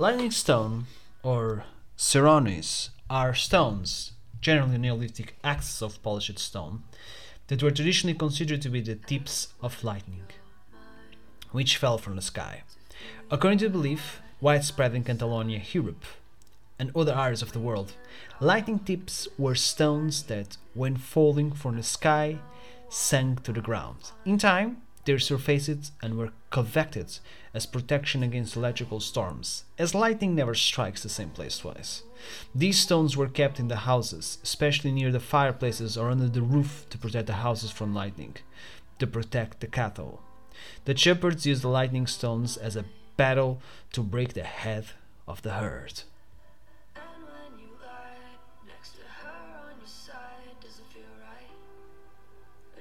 Lightning stone, or ceronis, are stones, generally Neolithic axes of polished stone, that were traditionally considered to be the tips of lightning, which fell from the sky. According to belief, widespread in Catalonia, Europe, and other areas of the world, lightning tips were stones that, when falling from the sky, sank to the ground. In time, they surfaced and were convected as protection against electrical storms, as lightning never strikes the same place twice. These stones were kept in the houses, especially near the fireplaces or under the roof to protect the houses from lightning, to protect the cattle. The shepherds used the lightning stones as a battle to break the head of the herd.